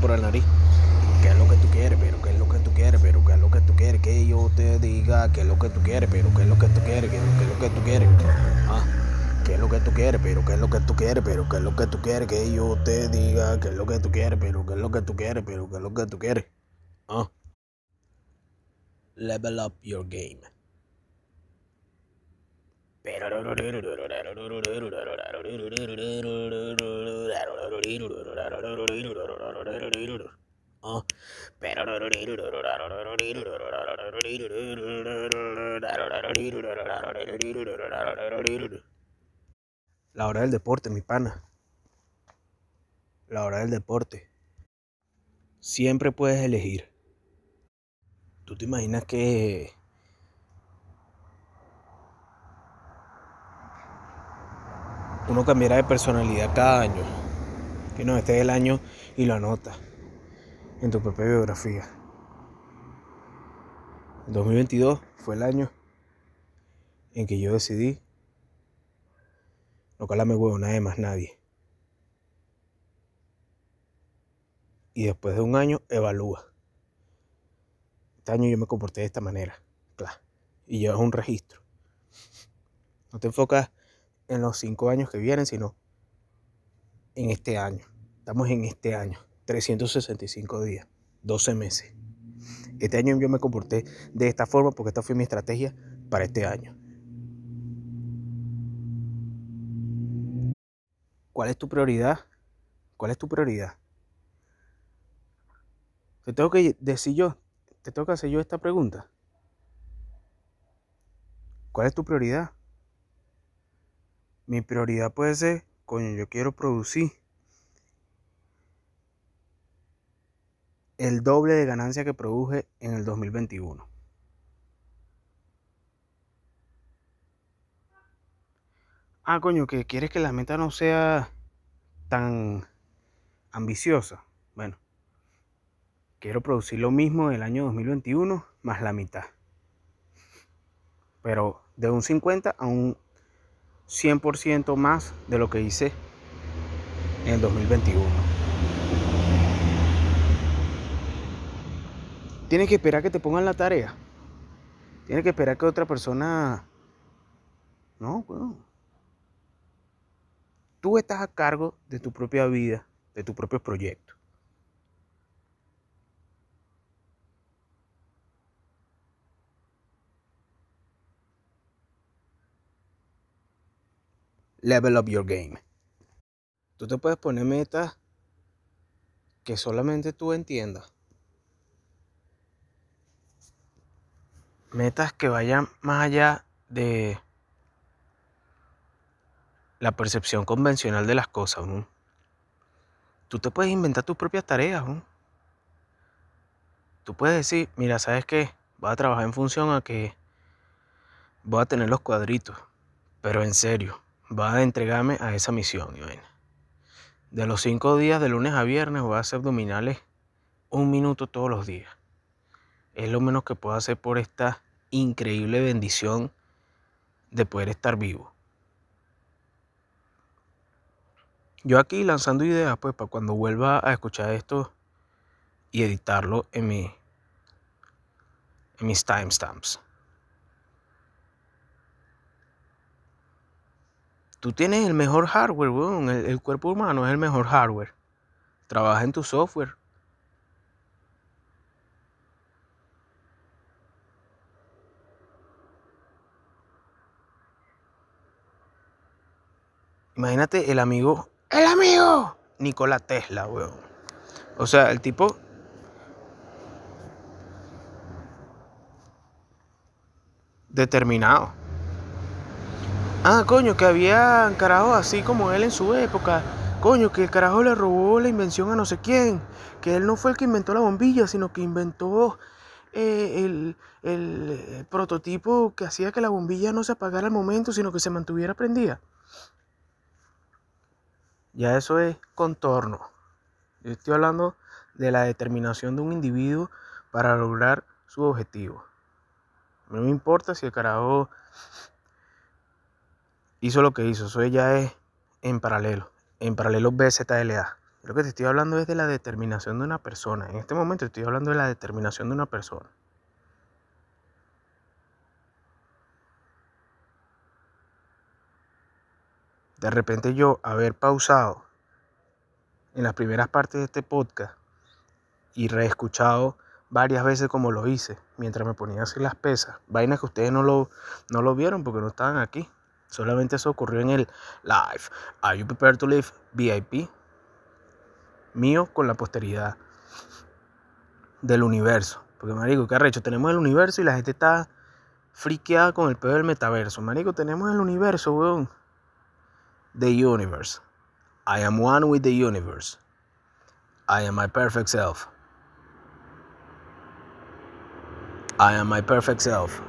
por la nariz. ¿Qué es lo que tú quieres? Pero qué es lo que tú quieres, pero qué es lo que tú quieres que yo te diga, qué es lo que tú quieres, pero qué es lo que tú quieres, qué es lo que tú quieres. Ah, qué es lo que tú quieres, pero qué es lo que tú quieres, pero qué es lo que tú quieres que yo te diga, qué es lo que tú quieres, pero qué es lo que tú quieres, pero qué es lo que tú quieres. Ah. Level up your game. La hora del deporte, mi pana. La hora del deporte. Siempre puedes elegir. ¿Tú te imaginas que uno cambiará de personalidad cada año? Que no, este es el año y lo anota en tu propia biografía. 2022 fue el año en que yo decidí no calarme huevo nadie más nadie. Y después de un año evalúa. Este año yo me comporté de esta manera, claro. Y llevas un registro. No te enfocas en los cinco años que vienen, sino en este año. Estamos en este año, 365 días, 12 meses. Este año yo me comporté de esta forma porque esta fue mi estrategia para este año. ¿Cuál es tu prioridad? ¿Cuál es tu prioridad? Te tengo que decir yo, te tengo que hacer yo esta pregunta. ¿Cuál es tu prioridad? Mi prioridad puede ser, coño, yo quiero producir el doble de ganancia que produje en el 2021. Ah, coño, que quieres que la meta no sea tan ambiciosa. Bueno, quiero producir lo mismo el año 2021 más la mitad. Pero de un 50 a un 100% más de lo que hice en el 2021. Tienes que esperar que te pongan la tarea. Tienes que esperar que otra persona... No, bueno. Tú estás a cargo de tu propia vida, de tu propio proyecto. Level up your game. Tú te puedes poner metas que solamente tú entiendas. Metas que vayan más allá de la percepción convencional de las cosas. Tú te puedes inventar tus propias tareas. Tú puedes decir, mira, ¿sabes qué? Voy a trabajar en función a que voy a tener los cuadritos. Pero en serio, voy a entregarme a esa misión. De los cinco días de lunes a viernes voy a hacer abdominales un minuto todos los días. Es lo menos que puedo hacer por esta increíble bendición de poder estar vivo. Yo aquí lanzando ideas, pues, para cuando vuelva a escuchar esto y editarlo en, en mis timestamps. Tú tienes el mejor hardware, weón. El, cuerpo humano es el mejor hardware. Trabaja en tu software. Imagínate el amigo el amigo Nikola Tesla, weón. O sea, el tipo determinado. Ah, coño, que había carajo así como él en su época. Coño, que el carajo le robó la invención a no sé quién. Que él no fue el que inventó la bombilla, sino que inventó eh, el, el prototipo que hacía que la bombilla no se apagara al momento, sino que se mantuviera prendida. Ya eso es contorno. Yo estoy hablando de la determinación de un individuo para lograr su objetivo. No me importa si el carajo hizo lo que hizo. Eso ya es en paralelo. En paralelo BZLA. Lo que te estoy hablando es de la determinación de una persona. En este momento estoy hablando de la determinación de una persona. De repente yo haber pausado en las primeras partes de este podcast y reescuchado varias veces como lo hice mientras me ponía así las pesas. Vainas que ustedes no lo, no lo vieron porque no estaban aquí. Solamente eso ocurrió en el live. Are you prepared to live VIP? Mío con la posteridad del universo. Porque, marico, qué arrecho. Tenemos el universo y la gente está friqueada con el pedo del metaverso. Marico, tenemos el universo, weón. The universe. I am one with the universe. I am my perfect self. I am my perfect self.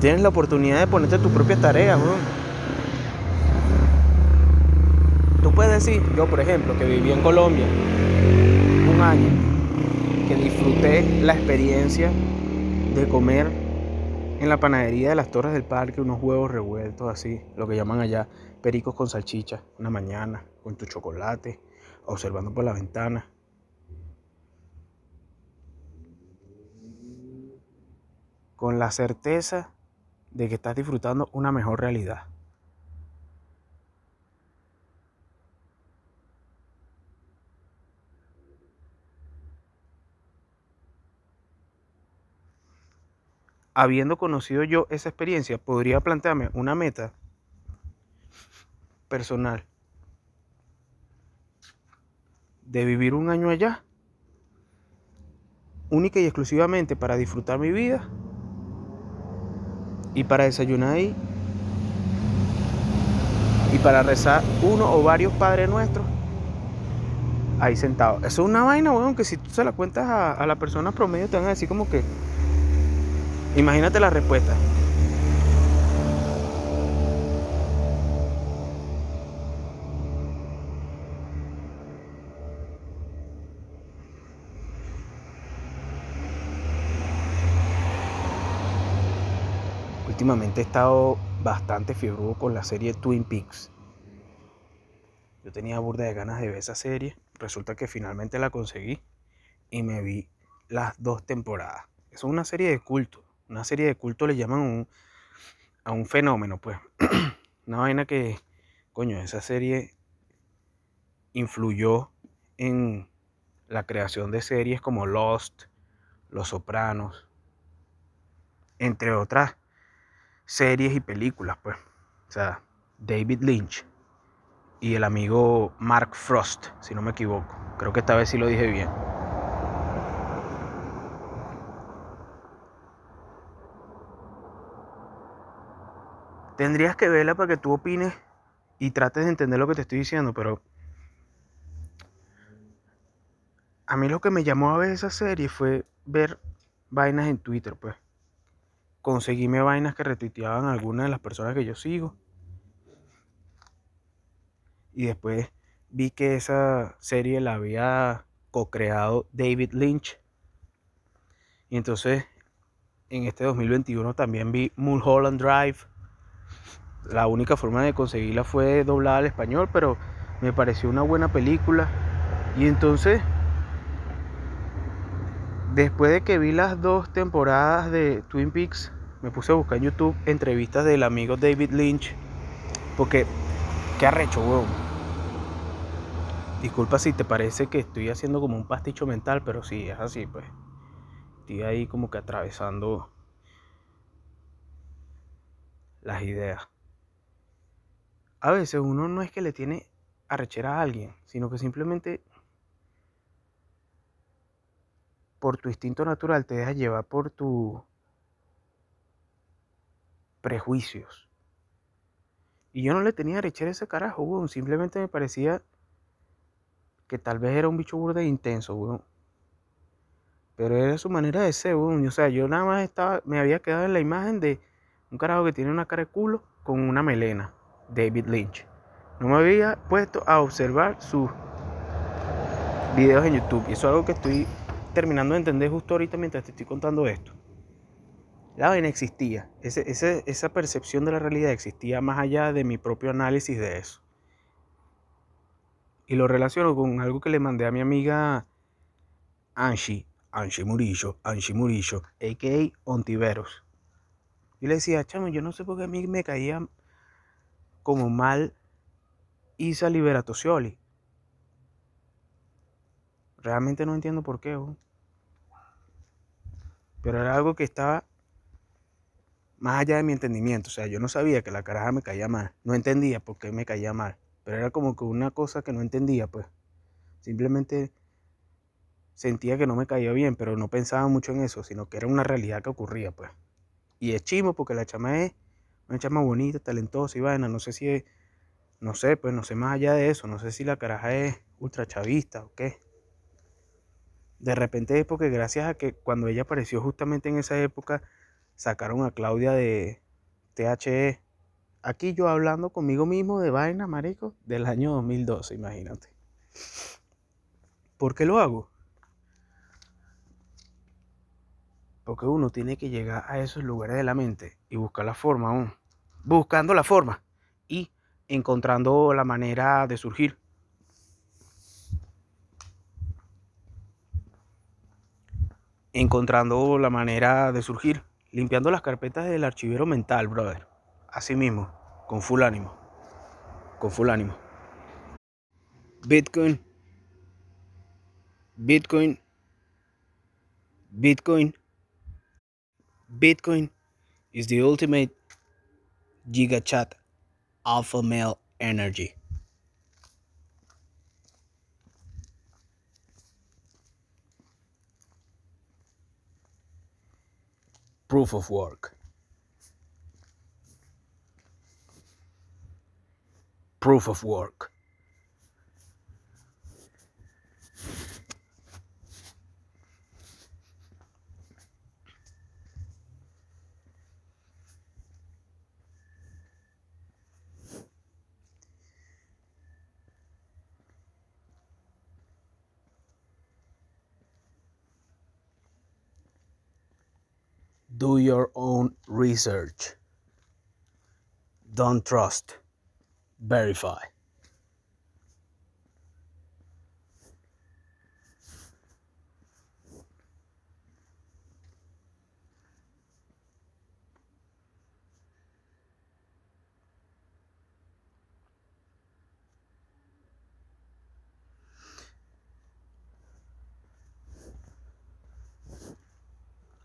Tienes la oportunidad de ponerte tu propia tarea, Tú puedes decir, yo por ejemplo, que viví en Colombia un año, que disfruté la experiencia de comer en la panadería de las Torres del Parque unos huevos revueltos así, lo que llaman allá pericos con salchicha, una mañana, con tu chocolate, observando por la ventana. Con la certeza de que estás disfrutando una mejor realidad. Habiendo conocido yo esa experiencia, podría plantearme una meta personal de vivir un año allá, única y exclusivamente para disfrutar mi vida y para desayunar ahí y para rezar uno o varios padres nuestros ahí sentados. Eso es una vaina, weón, que si tú se la cuentas a, a la persona promedio te van a decir como que, imagínate la respuesta. Últimamente he estado bastante fiebre con la serie Twin Peaks. Yo tenía burda de ganas de ver esa serie. Resulta que finalmente la conseguí y me vi las dos temporadas. Es una serie de culto. Una serie de culto le llaman a un fenómeno, pues. una vaina que, coño, esa serie influyó en la creación de series como Lost, Los Sopranos, entre otras series y películas, pues. O sea, David Lynch y el amigo Mark Frost, si no me equivoco. Creo que esta vez sí lo dije bien. Tendrías que verla para que tú opines y trates de entender lo que te estoy diciendo, pero a mí lo que me llamó a ver esa serie fue ver vainas en Twitter, pues conseguíme vainas que retuiteaban algunas de las personas que yo sigo. Y después vi que esa serie la había co-creado David Lynch. Y entonces en este 2021 también vi Mulholland Drive. La única forma de conseguirla fue doblada al español, pero me pareció una buena película. Y entonces Después de que vi las dos temporadas de Twin Peaks, me puse a buscar en YouTube entrevistas del amigo David Lynch. Porque, qué arrecho, weón. Disculpa si te parece que estoy haciendo como un pasticho mental, pero sí, es así, pues. Estoy ahí como que atravesando las ideas. A veces uno no es que le tiene arrechera a alguien, sino que simplemente por tu instinto natural te dejas llevar por tu prejuicios. Y yo no le tenía a ese carajo, weón. Simplemente me parecía que tal vez era un bicho burdo intenso, weón. Pero era su manera de ser, weón. O sea, yo nada más estaba, me había quedado en la imagen de un carajo que tiene una cara de culo con una melena. David Lynch. No me había puesto a observar sus videos en YouTube. Y eso es algo que estoy terminando de entender justo ahorita mientras te estoy contando esto. La vaina existía. Esa percepción de la realidad existía más allá de mi propio análisis de eso. Y lo relaciono con algo que le mandé a mi amiga Anshi, Anshi Murillo, Anshi Murillo, a.k.a. Ontiveros. Y le decía, chamo, yo no sé por qué a mí me caía como mal Isa Liberato Scioli. Realmente no entiendo por qué. Pero era algo que estaba más allá de mi entendimiento. O sea, yo no sabía que la caraja me caía mal. No entendía por qué me caía mal. Pero era como que una cosa que no entendía, pues. Simplemente sentía que no me caía bien, pero no pensaba mucho en eso, sino que era una realidad que ocurría, pues. Y es chimo porque la chama es una chama bonita, talentosa y vaina. No sé si es, no sé, pues no sé más allá de eso. No sé si la caraja es ultra chavista o qué. De repente es porque gracias a que cuando ella apareció justamente en esa época, sacaron a Claudia de THE. Aquí yo hablando conmigo mismo de vaina, marico, del año 2012, imagínate. ¿Por qué lo hago? Porque uno tiene que llegar a esos lugares de la mente y buscar la forma aún. Buscando la forma y encontrando la manera de surgir. Encontrando la manera de surgir, limpiando las carpetas del archivero mental, brother. Así mismo, con full ánimo. Con full ánimo. Bitcoin. Bitcoin. Bitcoin. Bitcoin is the ultimate gigachat alpha male energy. Proof of work. Proof of work. Do your own research. Don't trust. Verify.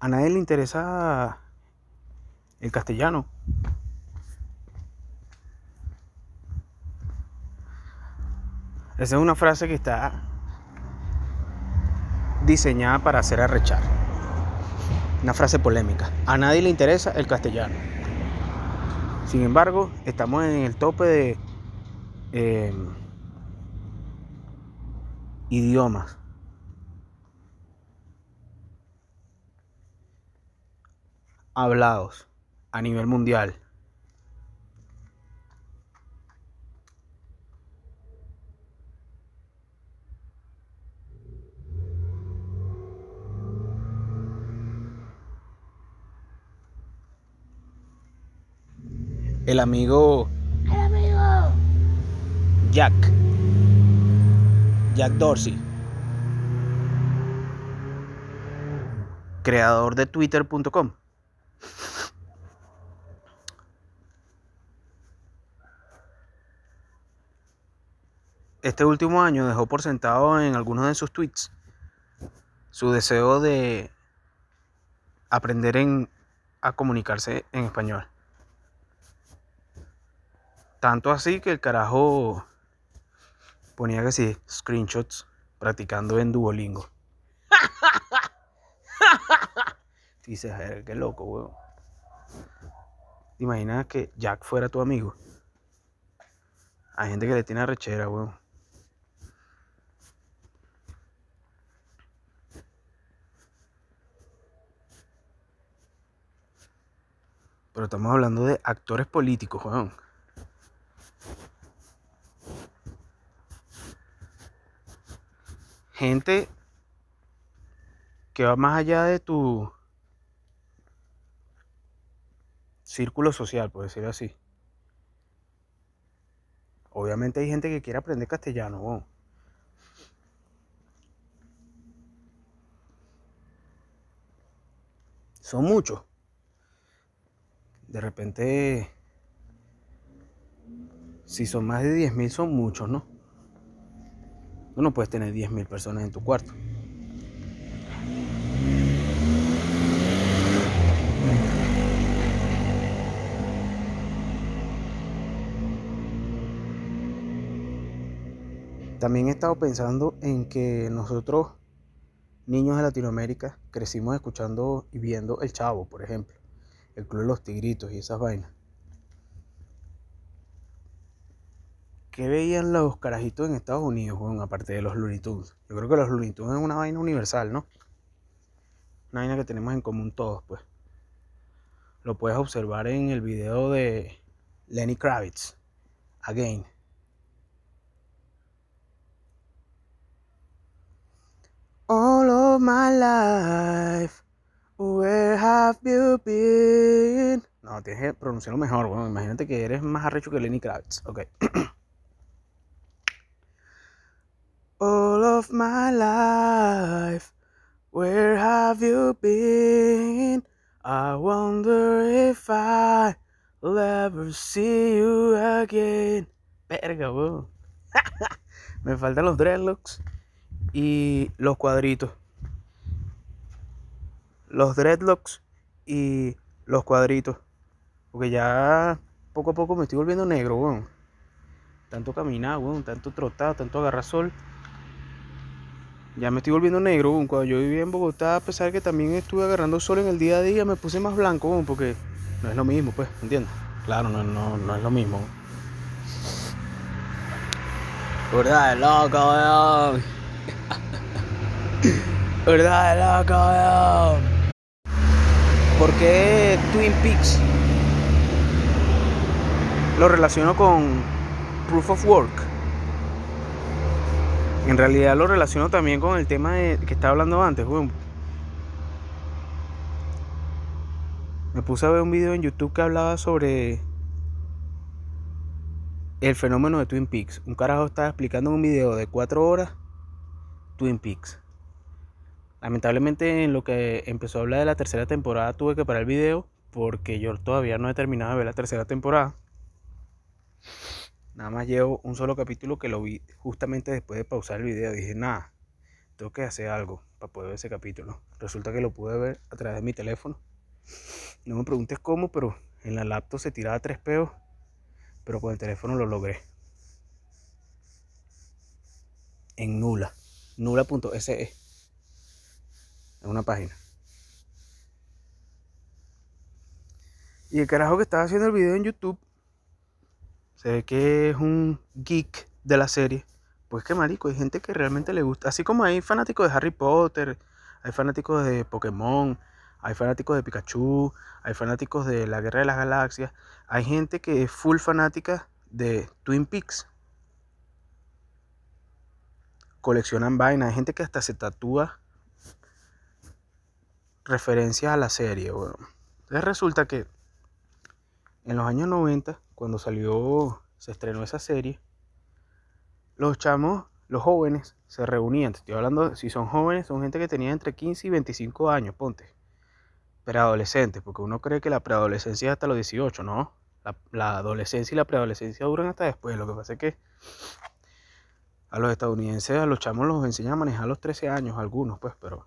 A nadie le interesa el castellano. Esa es una frase que está diseñada para hacer arrechar. Una frase polémica. A nadie le interesa el castellano. Sin embargo, estamos en el tope de eh, idiomas hablados a nivel mundial. El amigo. El amigo. Jack. Jack Dorsey. Creador de Twitter.com. este último año dejó por sentado en algunos de sus tweets su deseo de aprender a comunicarse en español. Tanto así que el carajo ponía que sí, screenshots practicando en Duolingo. Dices, qué loco, weón. ¿Te imaginas que Jack fuera tu amigo? Hay gente que le tiene arrechera, weón. Pero estamos hablando de actores políticos, Juan. Gente que va más allá de tu círculo social, por decirlo así. Obviamente hay gente que quiere aprender castellano. Son muchos. De repente, si son más de 10.000 son muchos, ¿no? Tú no puedes tener 10.000 personas en tu cuarto. También he estado pensando en que nosotros, niños de Latinoamérica, crecimos escuchando y viendo El Chavo, por ejemplo, el Club de los Tigritos y esas vainas. ¿Qué veían los carajitos en Estados Unidos, bueno, aparte de los Looney? Yo creo que los Looney es una vaina universal, ¿no? Una vaina que tenemos en común todos, pues. Lo puedes observar en el video de Lenny Kravitz, Again. All of my life, where have you been? No, tienes que pronunciarlo mejor, bueno, imagínate que eres más arrecho que Lenny Kravitz, ok. All of my life, where have you been? I wonder if I'll ever see you again. Verga, weón. Me faltan los dreadlocks y los cuadritos. Los dreadlocks y los cuadritos. Porque ya poco a poco me estoy volviendo negro, weón. Tanto caminar, weón, tanto trotar, tanto agarrar sol. Ya me estoy volviendo negro, weón. Cuando yo vivía en Bogotá, a pesar de que también estuve agarrando sol en el día a día, me puse más blanco, weón, porque no es lo mismo, pues, ¿entiendes? Claro, no, no, no es lo mismo. ¿Verdad, loco, weón? ¿Verdad, loco? ¿Por qué Twin Peaks lo relaciono con Proof of Work? En realidad lo relaciono también con el tema de, que estaba hablando antes. Me puse a ver un video en YouTube que hablaba sobre el fenómeno de Twin Peaks. Un carajo estaba explicando un video de 4 horas Twin Peaks. Lamentablemente en lo que empezó a hablar de la tercera temporada tuve que parar el video porque yo todavía no he terminado de ver la tercera temporada. Nada más llevo un solo capítulo que lo vi justamente después de pausar el video. Dije, nada, tengo que hacer algo para poder ver ese capítulo. Resulta que lo pude ver a través de mi teléfono. No me preguntes cómo, pero en la laptop se tiraba tres peos, pero con el teléfono lo logré. En nula nula.se. Es una página. Y el carajo que estaba haciendo el video en YouTube se ve que es un geek de la serie. Pues que marico, hay gente que realmente le gusta. Así como hay fanáticos de Harry Potter, hay fanáticos de Pokémon, hay fanáticos de Pikachu, hay fanáticos de la Guerra de las Galaxias. Hay gente que es full fanática de Twin Peaks coleccionan vainas, hay gente que hasta se tatúa referencias a la serie. Entonces resulta que en los años 90, cuando salió, se estrenó esa serie, los chamos, los jóvenes, se reunían. estoy hablando, si son jóvenes, son gente que tenía entre 15 y 25 años, ponte. Preadolescentes, porque uno cree que la preadolescencia es hasta los 18, ¿no? La, la adolescencia y la preadolescencia duran hasta después. Lo que pasa es que a los estadounidenses, a los chamos los enseñan a manejar a los 13 años, algunos, pues, pero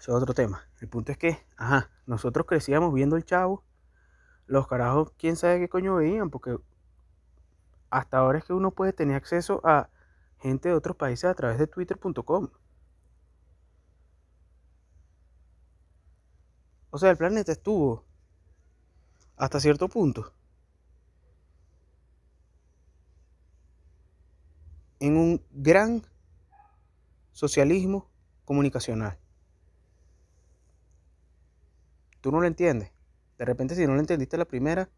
eso es otro tema. El punto es que, ajá, nosotros crecíamos viendo el chavo, los carajos, quién sabe qué coño veían, porque hasta ahora es que uno puede tener acceso a gente de otros países a través de twitter.com. O sea, el planeta estuvo hasta cierto punto en un gran socialismo comunicacional. Tú no lo entiendes. De repente si no lo entendiste la primera,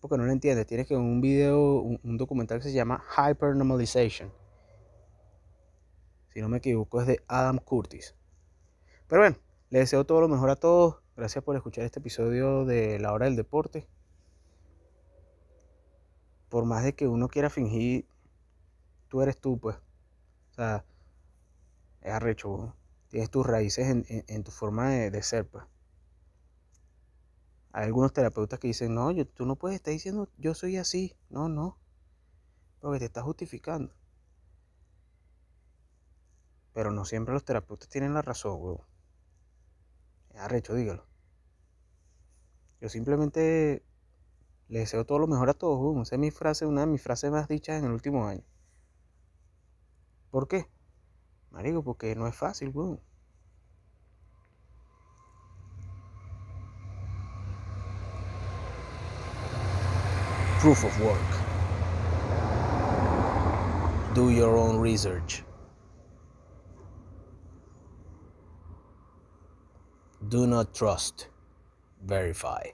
porque no lo entiendes, tienes que un video, un, documental que se llama Hyper Normalization. Si no me equivoco es de Adam Curtis. Pero bueno, les deseo todo lo mejor a todos. Gracias por escuchar este episodio de La Hora del Deporte. Por más de que uno quiera fingir, tú eres tú, pues. O sea, es arrecho. Tienes tus raíces en, tu forma de ser, pues. Hay algunos terapeutas que dicen, no, yo, tú no puedes estar diciendo, yo soy así. No, no. Porque te estás justificando. Pero no siempre los terapeutas tienen la razón. Es arrecho, dígalo. Yo simplemente le deseo todo lo mejor a todos, weón. Esa es mi frase, una de mis frases más dichas en el último año. ¿Por qué? Marico, porque no es fácil, weón. Proof of work. Do your own research. Do not trust. Verify.